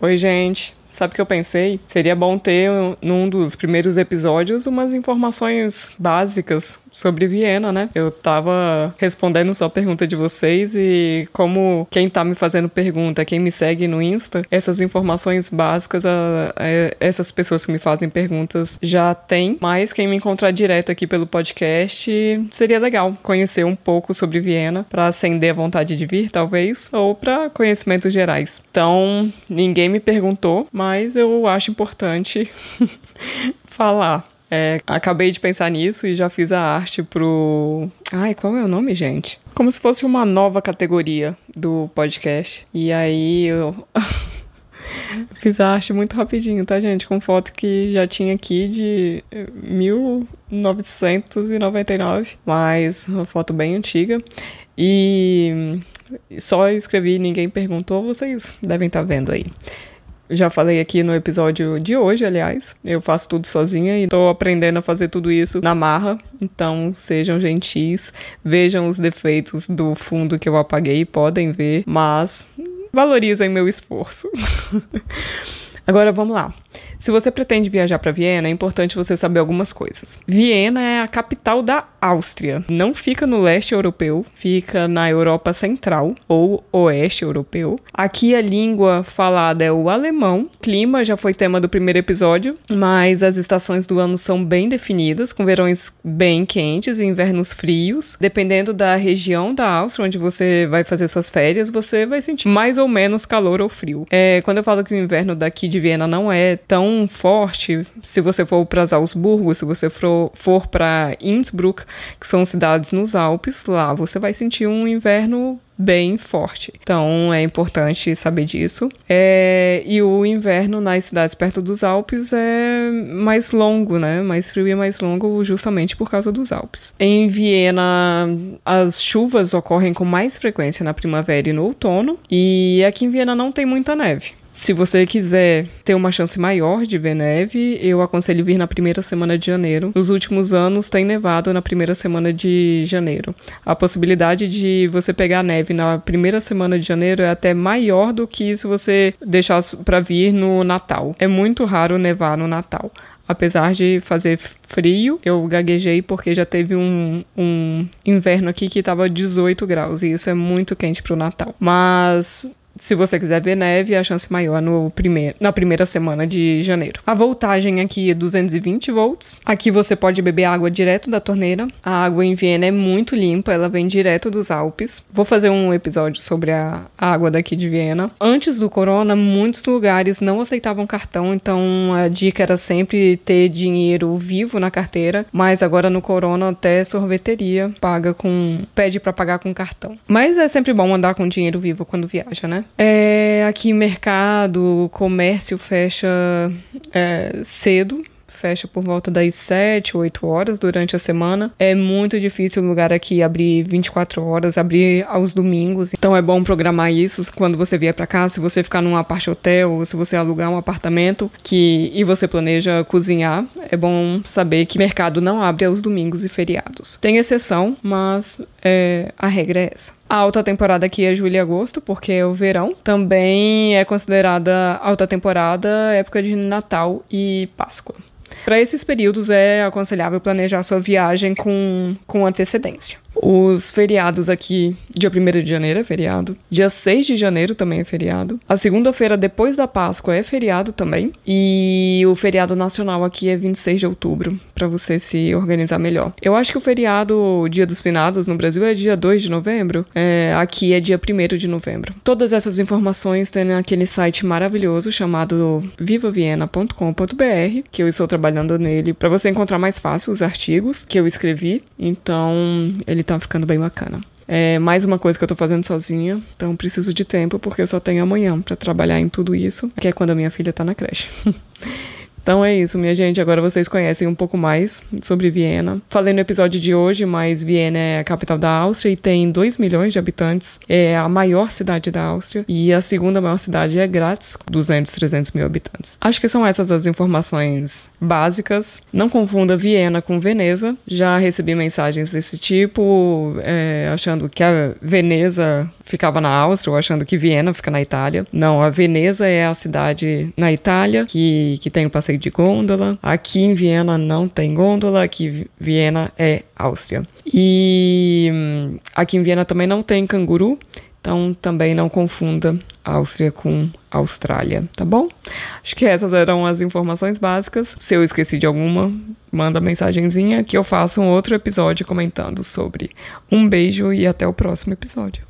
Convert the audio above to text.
Oi, gente. Sabe o que eu pensei? Seria bom ter, num dos primeiros episódios, umas informações básicas sobre Viena, né? Eu tava respondendo só a pergunta de vocês e como quem tá me fazendo pergunta, quem me segue no Insta, essas informações básicas, a, a, essas pessoas que me fazem perguntas já tem, mas quem me encontrar direto aqui pelo podcast, seria legal conhecer um pouco sobre Viena para acender a vontade de vir, talvez, ou para conhecimentos gerais. Então, ninguém me perguntou, mas eu acho importante falar. É, acabei de pensar nisso e já fiz a arte pro. Ai, qual é o nome, gente? Como se fosse uma nova categoria do podcast. E aí eu. Fiz a arte muito rapidinho, tá, gente? Com foto que já tinha aqui de 1999, mas uma foto bem antiga. E só escrevi, ninguém perguntou, vocês devem estar tá vendo aí. Já falei aqui no episódio de hoje, aliás. Eu faço tudo sozinha e tô aprendendo a fazer tudo isso na marra. Então, sejam gentis, vejam os defeitos do fundo que eu apaguei, podem ver, mas valorizem meu esforço. Agora vamos lá. Se você pretende viajar para Viena, é importante você saber algumas coisas. Viena é a capital da Áustria. Não fica no leste europeu, fica na Europa Central ou oeste europeu. Aqui a língua falada é o alemão. Clima já foi tema do primeiro episódio, mas as estações do ano são bem definidas, com verões bem quentes e invernos frios. Dependendo da região da Áustria onde você vai fazer suas férias, você vai sentir mais ou menos calor ou frio. É, quando eu falo que o inverno daqui de Viena não é tão forte se você for para Salzburgo, se você for, for para Innsbruck, que são cidades nos Alpes, lá você vai sentir um inverno bem forte. Então é importante saber disso. É, e o inverno nas cidades perto dos Alpes é mais longo, né? Mais frio e mais longo, justamente por causa dos Alpes. Em Viena, as chuvas ocorrem com mais frequência na primavera e no outono. E aqui em Viena não tem muita neve. Se você quiser ter uma chance maior de ver neve, eu aconselho vir na primeira semana de janeiro. Nos últimos anos tem nevado na primeira semana de janeiro. A possibilidade de você pegar neve na primeira semana de janeiro é até maior do que se você deixar para vir no Natal. É muito raro nevar no Natal apesar de fazer frio, eu gaguejei porque já teve um, um inverno aqui que estava 18 graus e isso é muito quente para o Natal. Mas se você quiser ver neve, a chance maior no primeir, na primeira semana de janeiro. A voltagem aqui é 220 volts. Aqui você pode beber água direto da torneira. A água em Viena é muito limpa, ela vem direto dos Alpes. Vou fazer um episódio sobre a água daqui de Viena. Antes do corona, muitos lugares não aceitavam cartão, então a dica era sempre ter dinheiro vivo na carteira, mas agora no corona até sorveteria paga com pede para pagar com cartão. Mas é sempre bom andar com dinheiro vivo quando viaja, né? É, aqui mercado, comércio fecha é, cedo, fecha por volta das 7, 8 horas durante a semana. É muito difícil o lugar aqui abrir 24 horas, abrir aos domingos. Então é bom programar isso quando você vier para cá, se você ficar num apart hotel, se você alugar um apartamento que e você planeja cozinhar, é bom saber que mercado não abre aos domingos e feriados. Tem exceção, mas é, a regra é essa. A alta temporada aqui é julho e agosto, porque é o verão. Também é considerada alta temporada época de Natal e Páscoa. Para esses períodos é aconselhável planejar sua viagem com, com antecedência. Os feriados aqui, dia 1 de janeiro é feriado, dia 6 de janeiro também é feriado, a segunda-feira depois da Páscoa é feriado também, e o feriado nacional aqui é 26 de outubro, para você se organizar melhor. Eu acho que o feriado Dia dos Finados no Brasil é dia 2 de novembro, é, aqui é dia 1 de novembro. Todas essas informações tem naquele site maravilhoso chamado vivaviena.com.br, que eu estou trabalhando nele para você encontrar mais fácil os artigos que eu escrevi, então ele tá ficando bem bacana. É mais uma coisa que eu tô fazendo sozinha, então preciso de tempo porque eu só tenho amanhã para trabalhar em tudo isso, que é quando a minha filha tá na creche. Então é isso, minha gente. Agora vocês conhecem um pouco mais sobre Viena. Falei no episódio de hoje, mas Viena é a capital da Áustria e tem 2 milhões de habitantes. É a maior cidade da Áustria. E a segunda maior cidade é Graz, com 200, 300 mil habitantes. Acho que são essas as informações básicas. Não confunda Viena com Veneza. Já recebi mensagens desse tipo, é, achando que a Veneza ficava na Áustria, ou achando que Viena fica na Itália. Não, a Veneza é a cidade na Itália que, que tem o passeio de gôndola. Aqui em Viena não tem gôndola, aqui Viena é Áustria. E hum, aqui em Viena também não tem canguru. Então também não confunda Áustria com Austrália, tá bom? Acho que essas eram as informações básicas. Se eu esqueci de alguma, manda mensagenzinha que eu faço um outro episódio comentando sobre. Um beijo e até o próximo episódio.